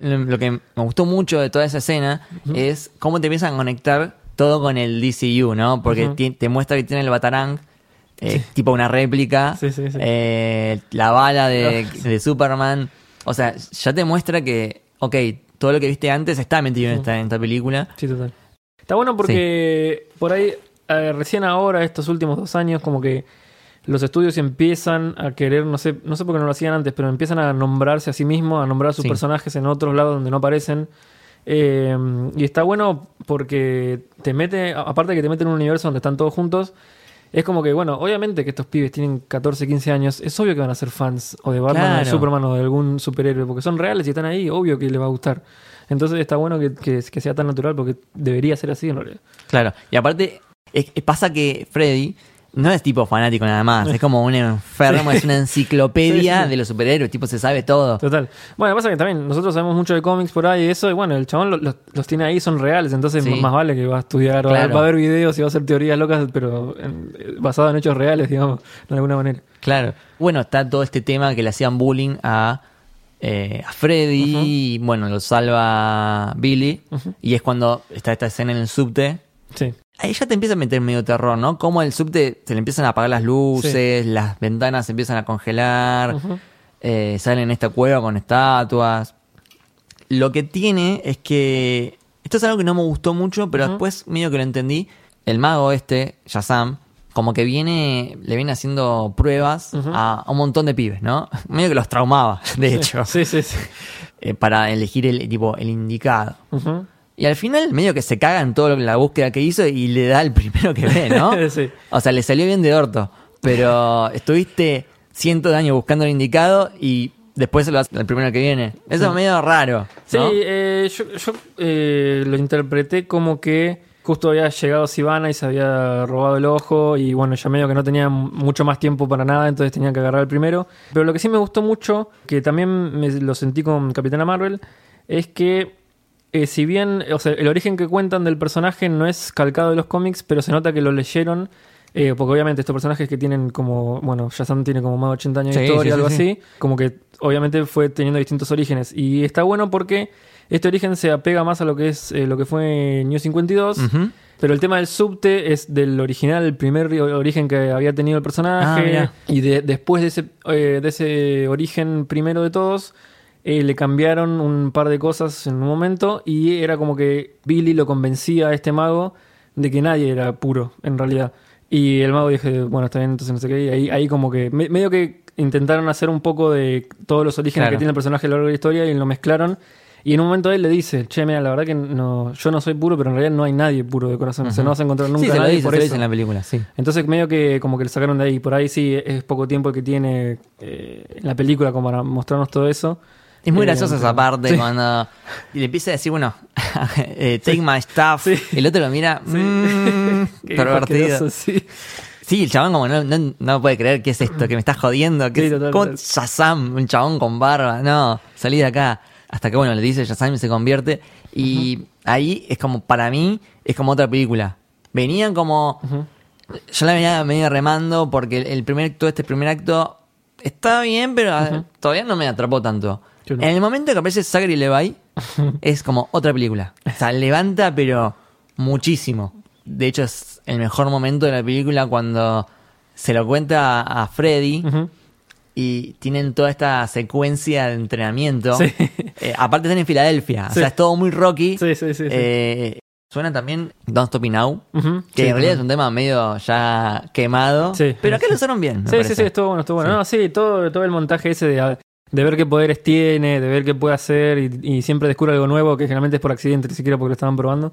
Lo que me gustó mucho de toda esa escena es cómo te empiezan a conectar todo con el DCU, ¿no? Porque te muestra que tiene el Batarang, eh, tipo una réplica, Sí, sí, sí. eh, la bala de, Ah, de Superman. O sea, ya te muestra que, ok, todo lo que viste antes está metido en esta, en esta película. Sí, total. Está bueno porque por ahí, eh, recién ahora, estos últimos dos años, como que los estudios empiezan a querer, no sé, no sé por qué no lo hacían antes, pero empiezan a nombrarse a sí mismos, a nombrar a sus Sí. personajes en otros lados donde no aparecen. Eh, y está bueno porque te mete, aparte de que te mete en un universo donde están todos juntos, es como que, bueno, obviamente que estos pibes tienen 14, 15 años, es obvio que van a ser fans o de Batman o de. Superman o de algún superhéroe, porque son reales y están ahí, obvio que les va a gustar. Entonces está bueno que, que- que sea tan natural porque debería ser así en realidad. Claro. Y aparte, es- pasa que Freddy no es tipo fanático nada más. Es como un enfermo, es una enciclopedia Sí, sí. de los superhéroes. Tipo, se sabe todo. Total. Bueno, pasa que también nosotros sabemos mucho de cómics por ahí y eso, y bueno, el chabón lo- los, los tiene ahí, son reales, entonces Sí. más vale que va a estudiar, va a- Claro. va a ver videos y va a hacer teorías locas, pero eh, basado en hechos reales, digamos, de alguna manera. Claro. Bueno, está todo este tema que le hacían bullying a, eh, a Freddy. Y bueno, lo salva Billy. Y es cuando está esta escena en el subte. Sí. Ahí ya te empieza a meter medio terror, ¿no? Como el subte se le empiezan a apagar las luces, las ventanas se empiezan a congelar, eh, salen en esta cueva con estatuas. Lo que tiene es que. Esto es algo que no me gustó mucho, pero después medio que lo entendí. El mago este, Shazam, como que viene, le viene haciendo pruebas a, a un montón de pibes, ¿no? Medio que los traumaba, de hecho, Sí, sí, sí. eh, para elegir el tipo el indicado. Ujú. Y al final medio que se caga en toda la búsqueda que hizo y le da el primero que ve, ¿no? Sí. O sea, le salió bien de orto. Pero estuviste cientos de años buscando el indicado y después se lo das al primero que viene. Eso es medio raro. Sí, eh, yo, yo, eh, lo interpreté como que justo había llegado Sivana y se había robado el ojo y bueno, ya medio que no tenía mucho más tiempo para nada, entonces tenía que agarrar el primero. Pero lo que sí me gustó mucho, que también me lo sentí con Capitana Marvel, es que eh, si bien, o sea, el origen que cuentan del personaje no es calcado de los cómics, pero se nota que lo leyeron. eh, porque obviamente estos personajes que tienen como, bueno, Shazam tiene como más de 80 años de historia, sí, algo sí, sí. así, como que obviamente fue teniendo distintos orígenes. Y está bueno porque este origen se apega más a lo que es eh, lo que fue New 52. Ujú. Pero el tema del subte es del original, el primer ri- origen que había tenido el Ah, personaje. mirá. y de- después de ese, eh, de ese origen primero de todos, eh, le cambiaron un par de cosas en un momento. Y era como que Billy lo convencía a este mago de que nadie era puro, en realidad. Y el mago dije, bueno, está bien, entonces no sé qué. Y ahí, ahí como que, me- medio que intentaron hacer un poco de todos los orígenes Claro. que tiene el personaje a lo largo de la historia y lo mezclaron. Y en un momento él le dice, che, mira, la verdad que no, yo no soy puro, pero en realidad no hay nadie puro de corazón. O sea, no vas a encontrar nunca Sí, a se lo nadie dice, por se lo eso. dice en la película, sí. Entonces medio que como que le sacaron de ahí. Por ahí sí es poco tiempo el que tiene eh, en la película como para mostrarnos todo eso. Es muy Eh, graciosa esa parte sí. cuando y le empieza a decir, bueno, eh, take my stuff. Sí. Y el otro lo mira. "Mm, Qué pervertido. sí. El chabón como no, no, no puede creer que es esto, que me estás jodiendo, que Sí, es- total, ¿cómo total. Shazam, un chabón con barba, no, salí de acá. Hasta que bueno, le dice Shazam y se convierte. Y ahí es como, para mí, es como otra película. Venían como, yo la venía medio remando porque el, primer acto, este primer acto, está bien, pero todavía no me atrapó tanto. No. En el momento que aparece Zachary Levi, es como otra película. O sea, levanta, pero muchísimo. De hecho, es el mejor momento de la película cuando se lo cuenta a Freddy y tienen toda esta secuencia de entrenamiento. Sí. Eh, aparte están en Filadelfia, o sea, es todo muy rocky. Sí, sí, sí. Eh, suena también Don't Stop Me Now, que Sí, en realidad es un tema medio ya quemado, Sí. pero acá lo usaron bien. Sí, sí, sí, estuvo bueno, estuvo bueno. No, sí, todo, todo el montaje ese de, de ver qué poderes tiene, de ver qué puede hacer y, y siempre descubre algo nuevo que generalmente es por accidente, ni siquiera porque lo estaban probando.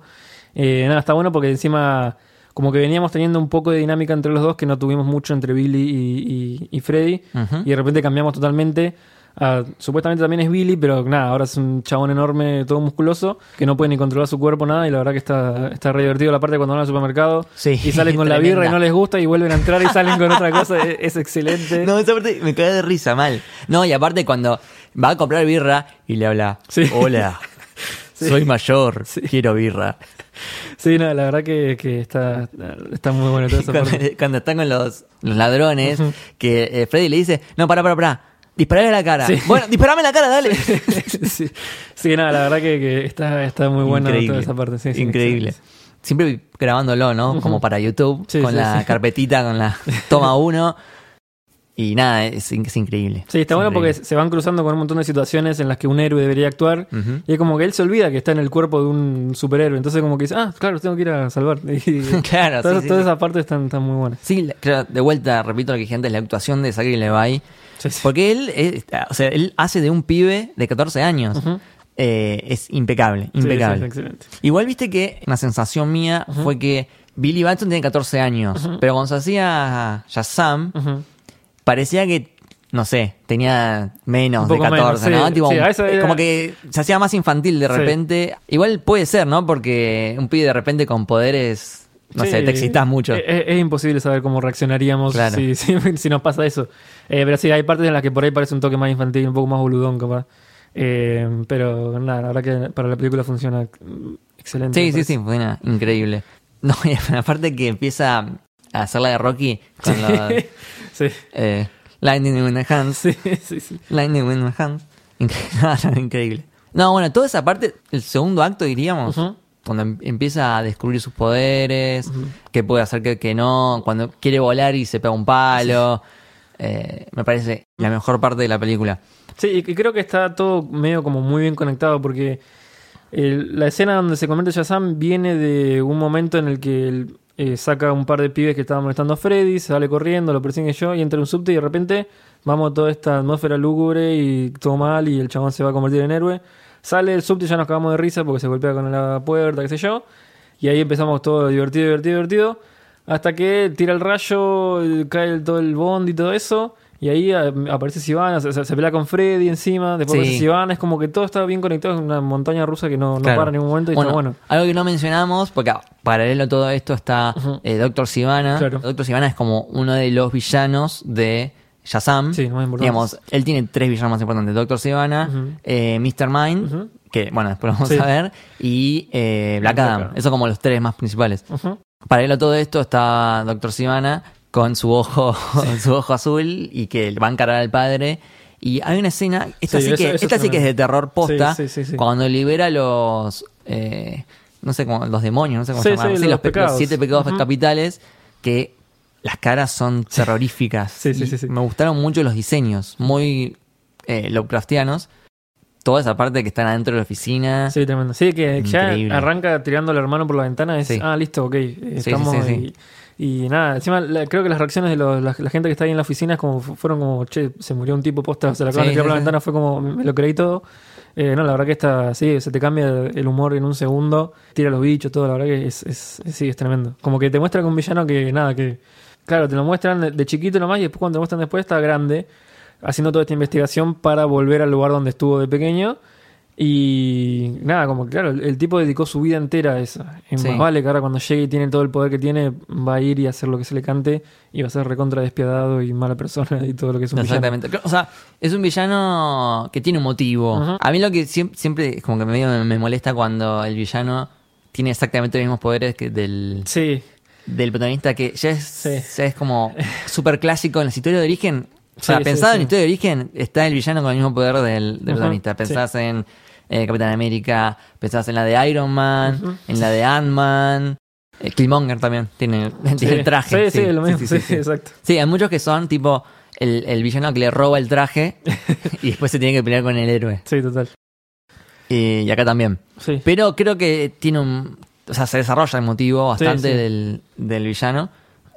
Eh, nada, está bueno porque encima como que veníamos teniendo un poco de dinámica entre los dos que no tuvimos mucho entre Billy y, y- y Freddy y de repente cambiamos totalmente. A- supuestamente también es Billy, pero nada, ahora es un chabón enorme, todo musculoso, que no puede ni controlar su cuerpo, nada, y la verdad que está, está re divertido la parte cuando van al supermercado Sí, y salen con la birra y no les gusta y vuelven a entrar y salen con otra cosa, es, es excelente. No, esa parte me cae de risa mal. No, y aparte cuando va a comprar birra y le habla, Sí. hola, Sí. soy mayor, quiero birra. Sí, no, la verdad que, que está, está muy bueno toda esa cuando, cuando están con los, los ladrones, que eh, Freddy le dice, no, para, para, para, disparale a la cara. Sí. Bueno, disparame en la cara, dale. sí, sí, nada, la verdad que, que está, está muy buena Increíble. toda esa parte. Sí, sí, Increíble. Siempre grabándolo, ¿no? Como para YouTube, Sí, con la carpetita, con la toma uno. Y nada, es, in- es increíble. Sí, está Es bueno porque se van cruzando con un montón de situaciones en las que un héroe debería actuar. Y es como que él se olvida que está en el cuerpo de un superhéroe. Entonces como que dice, ah, claro, tengo que ir a salvar. Y Claro, todas, sí, todas sí. esas partes están, están muy buenas. Sí, la- claro, de vuelta, repito lo que dije antes, la actuación de Zachary Levi. Sí, sí. Porque él, es- o sea, él hace de un pibe de 14 años. Eh, es impecable, impecable. sí. Igual viste que una sensación mía fue que Billy Batson tiene 14 años, pero cuando se hacía Shazam, parecía que, no sé, tenía menos de poco 14, menos, ¿no? sí. Tipo, Sí, a eso era- Como que se hacía más infantil de Sí. repente. Igual puede ser, ¿no? Porque un pibe de repente con poderes, no Sí, sé, te excitas mucho. Es, es imposible saber cómo reaccionaríamos Claro. si, si, si nos pasa eso. Eh, pero sí, hay partes en las que por ahí parece un toque más infantil, un poco más boludón, capaz. Eh, pero nada, la verdad que para la película funciona excelente. Sí, sí, sí, buena, increíble. No, y aparte que empieza a hacer la de Rocky con los sí, eh, Lightning in the Hands. sí, sí, sí. Lightning in the Hands. Increíble. increíble. No, bueno, toda esa parte, el segundo acto diríamos. Cuando em- empieza a descubrir sus poderes, qué puede hacer, qué, qué no, cuando quiere volar y se pega un palo. eh, me parece la mejor parte de la película. Sí, y creo que está todo medio como muy bien conectado porque el- la escena donde se convierte Shazam viene de un momento en el que él eh, saca un par de pibes que estaban molestando a Freddy, se sale corriendo, lo persigue yo y entra en un subte y de repente vamos a toda esta atmósfera lúgubre y todo mal y el chabón se va a convertir en héroe. Sale el subte y ya nos cagamos de risa porque se golpea con la puerta, qué sé yo. Y ahí empezamos todo divertido, divertido, divertido. Hasta que tira el rayo, cae el- todo el bond y todo eso. Y ahí aparece Sivana, se, se- pelea con Freddy encima. Después Sí. aparece Sivana. Es como que todo está bien conectado. Es una montaña rusa que no, no Claro. para en ningún momento y bueno, está bueno. Algo que no mencionamos, porque paralelo a todo esto está Ujú. eh, Doctor Sivana. Claro. Doctor Sivana es como uno de los villanos de Shazam. Sí, más importante. Digamos, él tiene tres villanos más importantes: Doctor Sivana, Ujú. eh, Mr. Mind, que bueno, después lo vamos Sí. a ver, y eh, Black Black Adam. Adam. Esos como los tres más principales. Paralelo a todo esto está Doctor Sivana con su ojo, su ojo azul y que va a encarar al padre. Y hay una escena, esta Sí, sí, eso- que, eso esta sí que es de terror posta, Sí, sí, sí, sí. cuando libera los, eh, no sé cómo, los demonios, no sé cómo Sí, llamarlos, sí, sí, los los, siete pecados capitales, que las caras son terroríficas. Sí, sí, sí, sí. Me gustaron mucho los diseños, muy eh, Lovecraftianos. Toda esa parte que están adentro de la oficina. Sí, tremendo. Sí, que ya arranca tirando al hermano por la ventana. Es, Sí. ah, listo, ok. sí, Estamos sí, sí. Y, nada, encima la- creo que las reacciones de los- la, la gente que está ahí en la oficina es como, fu- fueron como, che, se murió un tipo posta, se la acaban Sí, de tirar por la ventana, fue como, me lo creí todo. Eh, no, la verdad que está, sí, se te cambia el humor en un segundo, tira los bichos, todo, la verdad que es, es, es- sí, es tremendo. Como que te muestra que un villano que, nada, que, claro, te lo muestran de, chiquito nomás y después cuando te muestran después está grande, haciendo toda esta investigación para volver al lugar donde estuvo de pequeño. Y nada, como que claro, el, el tipo dedicó su vida entera a eso. Y Sí. más vale que ahora cuando llegue y tiene todo el poder que tiene, va a ir y hacer lo que se le cante y va a ser recontra despiadado y mala persona y todo lo que es un villano. Exactamente. O sea, es un villano que tiene un motivo. A mí lo que siempre, siempre como que medio me, me molesta cuando el villano tiene exactamente los mismos poderes que del, Sí, del protagonista, que ya es, Sí. ya es como súper clásico en las historias de origen. O sea, Sí, pensado sí. en historia de origen, está el villano con el mismo poder del, protagonista. Pensás en eh, Capitán América, pensás en la de Iron Man, en la de Ant-Man. eh, Killmonger también tiene, el traje. Sí, sí, lo mismo. sí, Sí, sí, sí. exacto. Sí, hay muchos que son tipo el, el villano que le roba el traje y después se tiene que pelear con el héroe. Sí, total. Y, y acá también. Sí. Pero creo que tiene un. O sea, se desarrolla el motivo bastante Sí, sí. Del, del villano.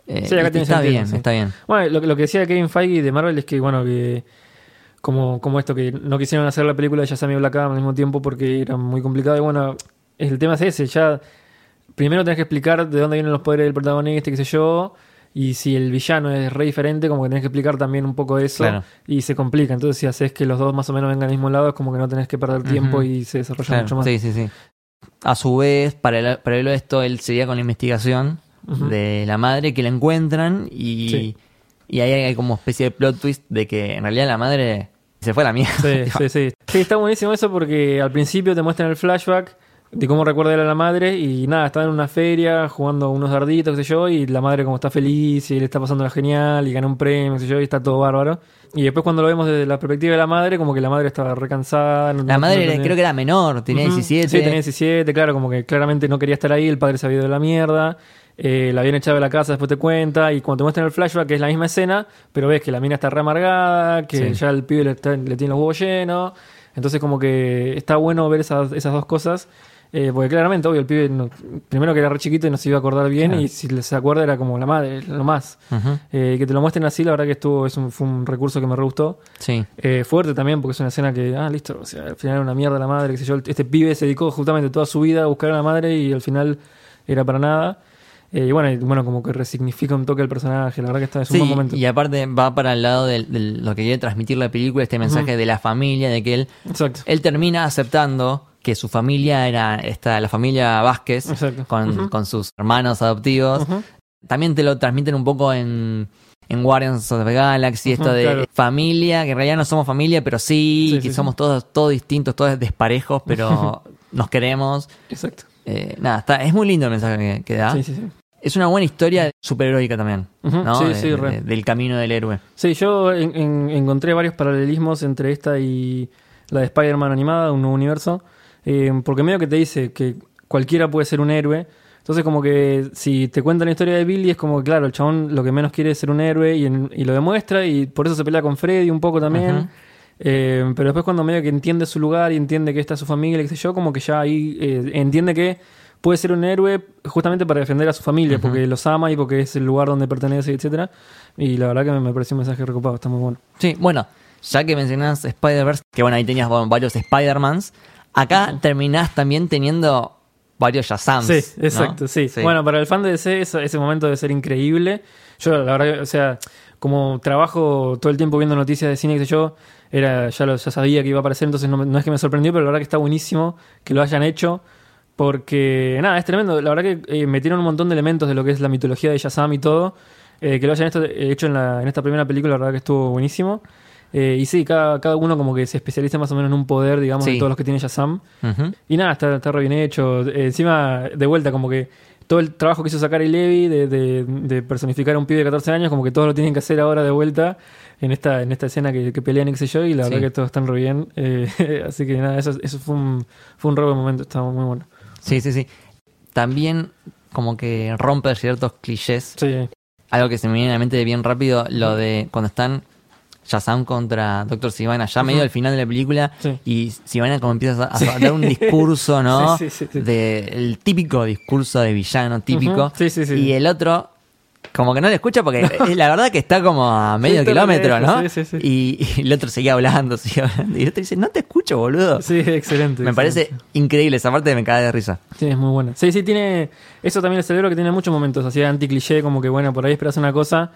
Eh, Sí, acá tiene está sentido, bien, sí. está bien. Bueno, lo, que- lo que decía Kevin Feige de Marvel es que, bueno, que como, como esto, que no quisieron hacer la película de Shazam y Black Adam al mismo tiempo porque era muy complicado. Y bueno, el tema es ese, ya primero tenés que explicar de dónde vienen los poderes del protagonista, qué sé yo, y si el villano es re diferente, como que tenés que explicar también un poco eso, Claro. y se complica. Entonces si haces que los dos más o menos vengan al mismo lado, es como que no tenés que perder tiempo y se desarrolla Claro, mucho más. sí, sí, sí. A su vez, paralelo, paralelo a esto, él seguía con la investigación de la madre que la encuentran y, Sí. y ahí hay como especie de plot twist de que en realidad la madre se fue a la mierda. Sí, sí, sí. Sí, está buenísimo eso porque al principio te muestran el flashback de cómo recuerda él a la madre y nada, está en una feria jugando unos darditos, qué sé yo, y la madre como está feliz y le está pasando la genial y gana un premio, qué sé yo, y está todo bárbaro. Y después cuando lo vemos desde la perspectiva de la madre, como que la madre estaba recansada. no- La no- madre no era- tenía- creo que era menor, tenía Ujú. 17. Sí, tenía 17, claro, como que claramente no quería estar ahí, el padre se había ido de la mierda, eh, la habían echado de la casa, después te cuenta, y cuando te muestran el flashback, que es la misma escena, pero ves que la mina está re amargada, que Sí. ya el pibe le, está- le tiene los huevos llenos, entonces como que está bueno ver esas, esas dos cosas. Eh, porque claramente, obvio, el pibe no- primero que era re chiquito y no se iba a acordar bien, Claro. y si se acuerda era como la madre, lo más. Eh, que te lo muestren así, la verdad que estuvo, es un, fue un recurso que me re gustó. Sí. Eh, fuerte también, porque es una escena que, ah, listo, o sea, al final era una mierda la madre, qué sé yo. Este pibe se dedicó justamente toda su vida a buscar a la madre y al final era para nada. Eh, y bueno, y bueno, como que resignifica un toque el personaje, la verdad que está es un Sí, buen momento. y aparte va para el lado de, de lo que quiere transmitir la película, este mensaje de la familia, de que él, Exacto. él termina aceptando que su familia era esta, la familia Vázquez, con, con sus hermanos adoptivos. También te lo transmiten un poco en, en Guardians of the Galaxy, esto de claro. familia, que en realidad no somos familia, pero sí, Sí, que sí, somos todos, todos distintos, todos desparejos, pero nos queremos. Exacto. Eh, nada, está, es muy lindo el mensaje que, que da. Sí, sí, sí. Es una buena historia superheroica también, ¿no? sí, De- sí, de- re. del camino del héroe. Sí, yo en- en- encontré varios paralelismos entre esta y la de Spider-Man animada, un nuevo universo, eh, porque medio que te dice que cualquiera puede ser un héroe. Entonces como que si te cuentan la historia de Billy es como que claro, el chabón lo que menos quiere es ser un héroe y, lo demuestra y por eso se pelea con Freddy un poco también. Eh, pero después cuando medio que entiende su lugar y entiende que esta es su familia, qué sé yo, como que ya ahí eh, entiende que puede ser un héroe justamente para defender a su familia, porque los ama y porque es el lugar donde pertenece, etcétera. Y la verdad que me, me pareció un mensaje recopado, está muy bueno. Sí, bueno, ya que mencionás Spider-Verse, que bueno, ahí tenías bueno, varios Spider-Mans, acá terminás también teniendo varios Shazams. Sí, ¿no? exacto, sí. Bueno, para el fan de DC eso- ese momento debe ser increíble. Yo, la verdad, o sea, como trabajo todo el tiempo viendo noticias de cine, que yo, era, ya, lo, ya sabía que iba a aparecer, entonces no, es que me sorprendió, pero la verdad que está buenísimo que lo hayan hecho. Porque, nada, es tremendo. La verdad que eh, metieron un montón de elementos de lo que es la mitología de Shazam y todo. Eh, que lo hayan hecho en, la- en esta primera película, la verdad que estuvo buenísimo. Eh, y sí, cada, cada uno como que se especializa más o menos en un poder, digamos, Sí. de todos los que tiene Shazam. Ujú. Y nada, está, está re bien hecho. Eh, encima, de vuelta, como que todo el trabajo que hizo Zachary Levy de, de, de personificar a un pibe de 14 años, como que todos lo tienen que hacer ahora de vuelta en esta, en esta escena que, que pelean y qué sé yo, y la Sí. verdad que todos están re bien. Eh, así que nada, eso, eso fue un, fue un re buen momento, estaba muy bueno. Sí, sí, sí. También como que rompe ciertos clichés. Sí, Algo que se me viene a la mente bien rápido, lo de cuando están Shazam contra Doctor Sivana, ya medio al final de la película, Sí. y Sivana como empieza a, a dar un discurso, ¿no? Sí, sí, sí, sí. De, el típico discurso de villano típico. Sí, sí. Y el otro, como que no le escucha porque la verdad que está como a medio kilómetro, ¿no? sí, sí, sí. Y, y el otro seguía hablando, seguía hablando. Y el otro dice, no te escucho, boludo. sí, excelente. me excelente. parece increíble, esa parte me cae de risa. Sí, es muy buena. Sí, sí, tiene. Eso también el cerebro que tiene muchos momentos así anti-cliché, como que bueno, por ahí esperas una cosa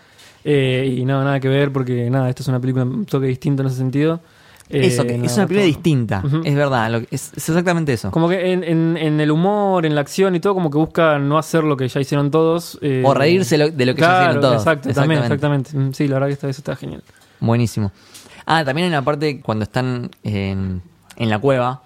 eh, y no, nada que ver, porque nada, esto es una película un toque distinto en ese sentido. Eh, eso, que es una película todo. distinta, es verdad, lo es, es exactamente eso. Como que en, en- en el humor, en la acción y todo, como que busca no hacer lo que ya hicieron todos. eh, O reírse lo- de lo que ya hicieron todos. Exacto, también, Exactamente. exactamente. Mm, Sí, la verdad que está, eso está genial. Buenísimo. Ah, también hay una parte cuando están en, en la cueva.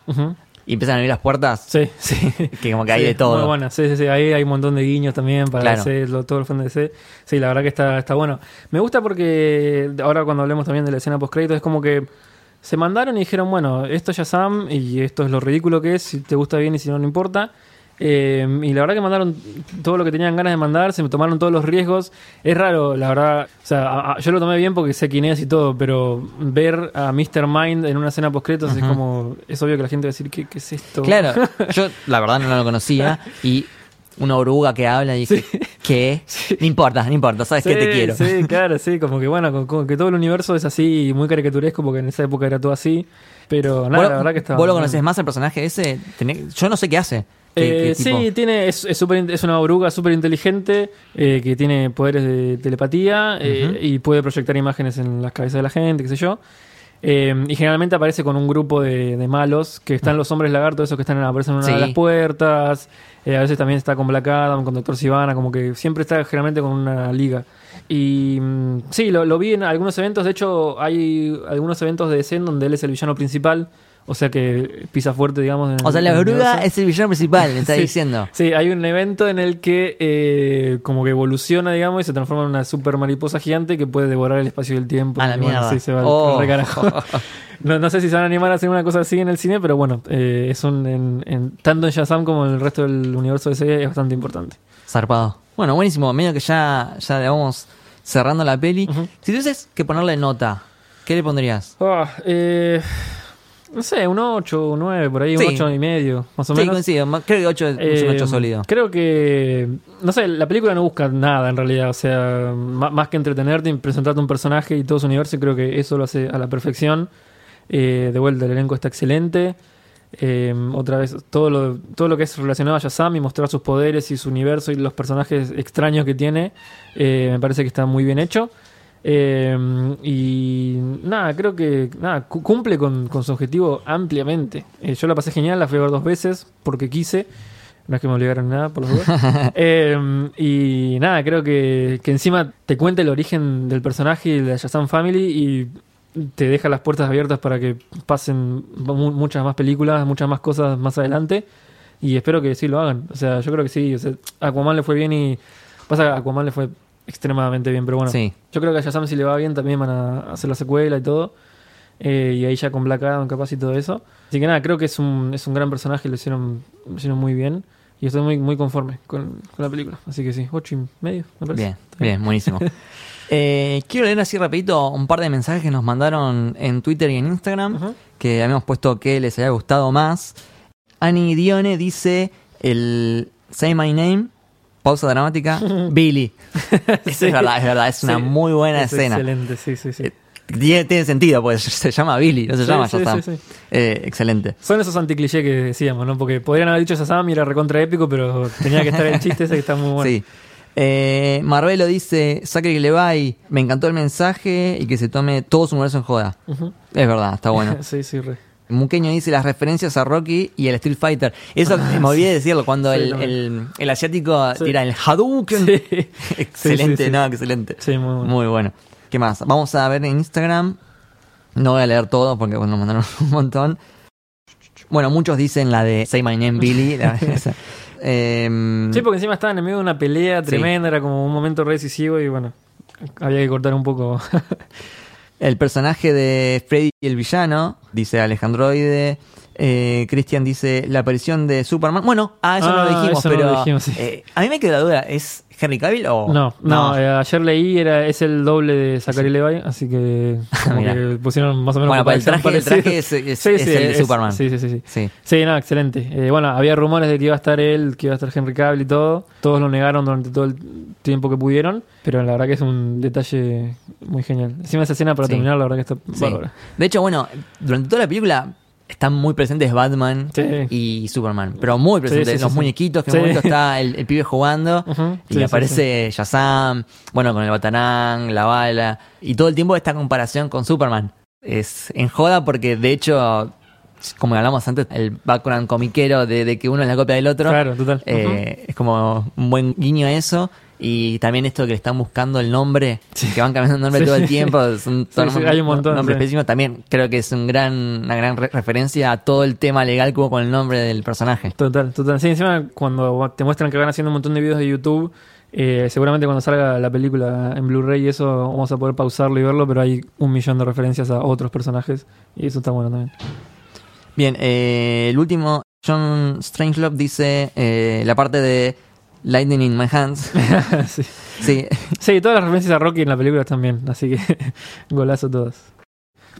Y empiezan a abrir las puertas, Sí, sí. que como que hay de todo. Muy buena, sí, sí, sí. Ahí hay un montón de guiños también para Claro. DC, lo- todo el fan de DC. Sí, la verdad que está, está bueno. Me gusta porque ahora cuando hablemos también de la escena post es como que se mandaron y dijeron, bueno, esto es Shazam y esto es lo ridículo que es, si te gusta bien y si no, no importa. Eh, y la verdad que mandaron todo lo que tenían ganas de mandar, se tomaron todos los riesgos. Es raro, la verdad. O sea, a- a- yo lo tomé bien porque sé quién es y todo, pero ver a Mr. Mind en una escena post es como. Es obvio que la gente va a decir, ¿qué, qué es esto? Claro, yo la verdad no lo conocía y una oruga que habla y dije, ¿qué? No importa, no importa, sabes que te quiero. Sí, claro, sí, como que bueno, como, como que todo el universo es así, muy caricaturesco, porque en esa época era todo así. Pero nada, ¿Vos, la verdad que estaba. ¿Vos lo bien. conocés más el personaje ese? Tenés- Yo no sé qué hace. ¿Qué- Eh, qué tipo? sí, tiene, es, es, es una oruga súper inteligente eh, que tiene poderes de telepatía eh, y puede proyectar imágenes en las cabezas de la gente, qué sé yo. Eh, y generalmente aparece con un grupo de, de malos, que están los hombres lagartos, esos que están aparecen en una Sí. de las puertas. eh, a veces también está con Black Adam, con Doctor Sivana, como que siempre está generalmente con una liga. Y mm, sí, lo, lo vi en algunos eventos. De hecho, hay algunos eventos de DC en donde él es el villano principal. O sea que pisa fuerte, digamos. en O sea, la oruga es el villano principal, me está Sí. diciendo. Sí, hay un evento en el que eh, como que evoluciona, digamos, y se transforma en una super mariposa gigante que puede devorar el espacio y el tiempo. A la bueno, mierda. sí, se va Oh. al recarajo. no, no sé si se van a animar a hacer una cosa así en el cine, pero bueno, eh, es un, en, en- tanto en Shazam como en el resto del universo de DC es bastante importante. Zarpado. Bueno, buenísimo. Medio que ya, ya le vamos cerrando la peli. Si tuvieses que ponerle nota, ¿qué le pondrías? Ah, eh, no sé, un 8, un 9, por ahí, Sí. un 8 y medio, más o Sí, menos. coincido. Ma- Creo que 8 es un Eh, 8 sólido. Creo que. No sé, la película no busca nada en realidad. O sea, más que entretenerte y presentarte un personaje y todo su universo, creo que eso lo hace a la perfección. Eh, de vuelta, el elenco está excelente. Eh, otra vez, todo lo, todo lo que es relacionado a Shazam y mostrar sus poderes y su universo y los personajes extraños que tiene, eh, me parece que está muy bien hecho. Eh, y nada, creo que nada, cu- cumple con, con su objetivo ampliamente. Eh, yo la pasé genial, la fui a ver dos veces porque quise. No es que me obligaron a nada, por los dos. Eh, y nada, creo que, que encima te cuenta el origen del personaje y de la Shazam Family y te deja las puertas abiertas para que pasen mu- muchas más películas, muchas más cosas más adelante. Y espero que sí lo hagan. O sea, yo creo que sí. O sea, Aquaman le fue bien y. Pasa que Aquaman le fue extremadamente bien, pero bueno. Sí. Yo creo que a Shazam si le va bien también van a hacer la secuela y todo. Eh, y ahí ya con Black Adam capaz y todo eso. Así que nada, creo que es un, es un gran personaje, lo hicieron, lo hicieron muy bien. Y estoy muy, muy conforme con, con la película. Así que sí, ocho y medio, me parece. Bien, bien, buenísimo. Eh, quiero leer así rapidito un par de mensajes que nos mandaron en Twitter y en Instagram, que habíamos puesto que les haya gustado más. Ani Dione dice el Say My Name, pausa dramática, Billy. Sí. es verdad, es verdad, es una Sí, muy buena es escena. Excelente, sí, sí, sí. Eh, Tiene, tiene sentido, pues se llama Billy, no se Sí, llama sí, Shazam. sí, sí. Eh, excelente. Son esos anticlichés que decíamos, ¿no? Porque podrían haber dicho Shazam y era recontra épico, pero tenía que estar el chiste ese que está muy bueno. Sí. Eh, dice, Sacre Levi, me encantó el mensaje y que se tome todo su universo en joda. Es verdad, está bueno. sí, sí, re. Muqueño dice las referencias a Rocky y el Street Fighter. Eso me olvidé de decirlo cuando Sí, el, el- el asiático Sí. tira el Hadouken. Sí. excelente, Sí, sí, sí. no, excelente. Sí, muy bueno. Muy bueno. ¿Qué más? Vamos a ver en Instagram. No voy a leer todo porque bueno, nos mandaron un montón. Bueno, muchos dicen la de Say My Name Billy. la-. Em, Sí, porque encima estaban en medio de una pelea Sí. tremenda, era como un momento re decisivo y bueno, había que cortar un poco. El personaje de Freddy el villano, dice Alejandroide. Eh, Christian dice la aparición de Superman. Bueno, ah, eso no lo Ah, dijimos, no pero lo dijimos, sí. eh, a mí me queda la duda, ¿es Henry Cavill o No, no, eh, ayer leí, era, es el doble de Zachary Levi, así que como que pusieron más o menos Bueno, para el traje, el traje es, es- Sí, es sí, el de Superman. Sí, sí, sí, sí. Sí. Sí, no, excelente. Eh, bueno, había rumores de que iba a estar él, que iba a estar Henry Cavill y todo. Todos lo negaron durante todo el tiempo que pudieron, pero la verdad que es un detalle muy genial. Encima esa escena para Sí. terminar, la verdad que está Sí. bárbara. De hecho, bueno, durante toda la película están muy presentes Batman Sí. y Superman, pero muy presentes. Sí, sí, los muñequitos, que en un momento está el, el pibe jugando y aparece Shazam, bueno, con el Batarang, la bala, y todo el tiempo esta comparación con Superman. es en joda porque de hecho, como hablamos antes, el background comiquero de, de que uno es la copia del otro, Claro, total. eh, es como un buen guiño a eso. Y también esto que le están buscando el nombre, que van cambiando el nombre Sí, todo el tiempo, son Sí, sí, hay un montón, nombres pésimos. También creo que es un gran, una gran re- referencia a todo el tema legal que hubo con el nombre del personaje. Total, total. Sí, encima cuando te muestran que van haciendo un montón de videos de YouTube, eh, seguramente cuando salga la película en Blu-ray y eso vamos a poder pausarlo y verlo, pero hay un millón de referencias a otros personajes y eso está bueno también. Bien, eh, el último, John Strangelove dice eh, la parte de Lightning in My Hands. sí. Sí, Sí, todas las referencias a Rocky en la película están bien, así que golazo todas.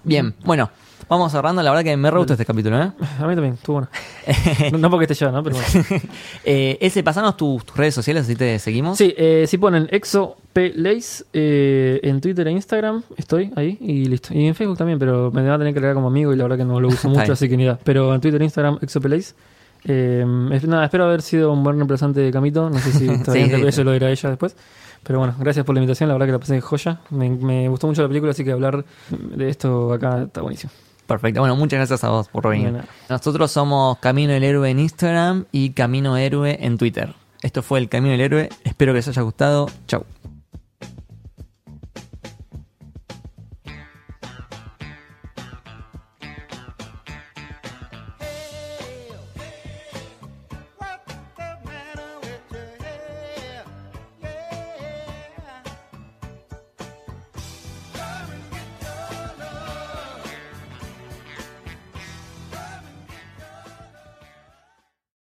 bien, bueno, vamos cerrando. La verdad que me re gustó este capítulo, ¿eh? A mí también, estuvo bueno. No, no porque esté yo, ¿no? Pero bueno. eh ese, pasanos tus, tus redes sociales, así te seguimos. Sí, eh, si ponen Exo P Lace eh, en Twitter e Instagram, estoy ahí y listo. Y en Facebook también, pero me van a tener que agregar como amigo y la verdad que no lo uso mucho, así que ni idea. Pero en Twitter e Instagram, Exo P Lace. Eh, nada, espero haber sido un buen reemplazante de Camito. No sé si está Sí, sí, eso lo dirá ella después. Pero bueno, gracias por la invitación, la verdad que la pasé de joya. Me, me gustó mucho la película, así que hablar de esto acá está buenísimo. Perfecto. Bueno, muchas gracias a vos por venir. Nosotros somos Camino del Héroe en Instagram y Camino Héroe en Twitter. Esto fue el Camino del Héroe. Espero que les haya gustado. Chau.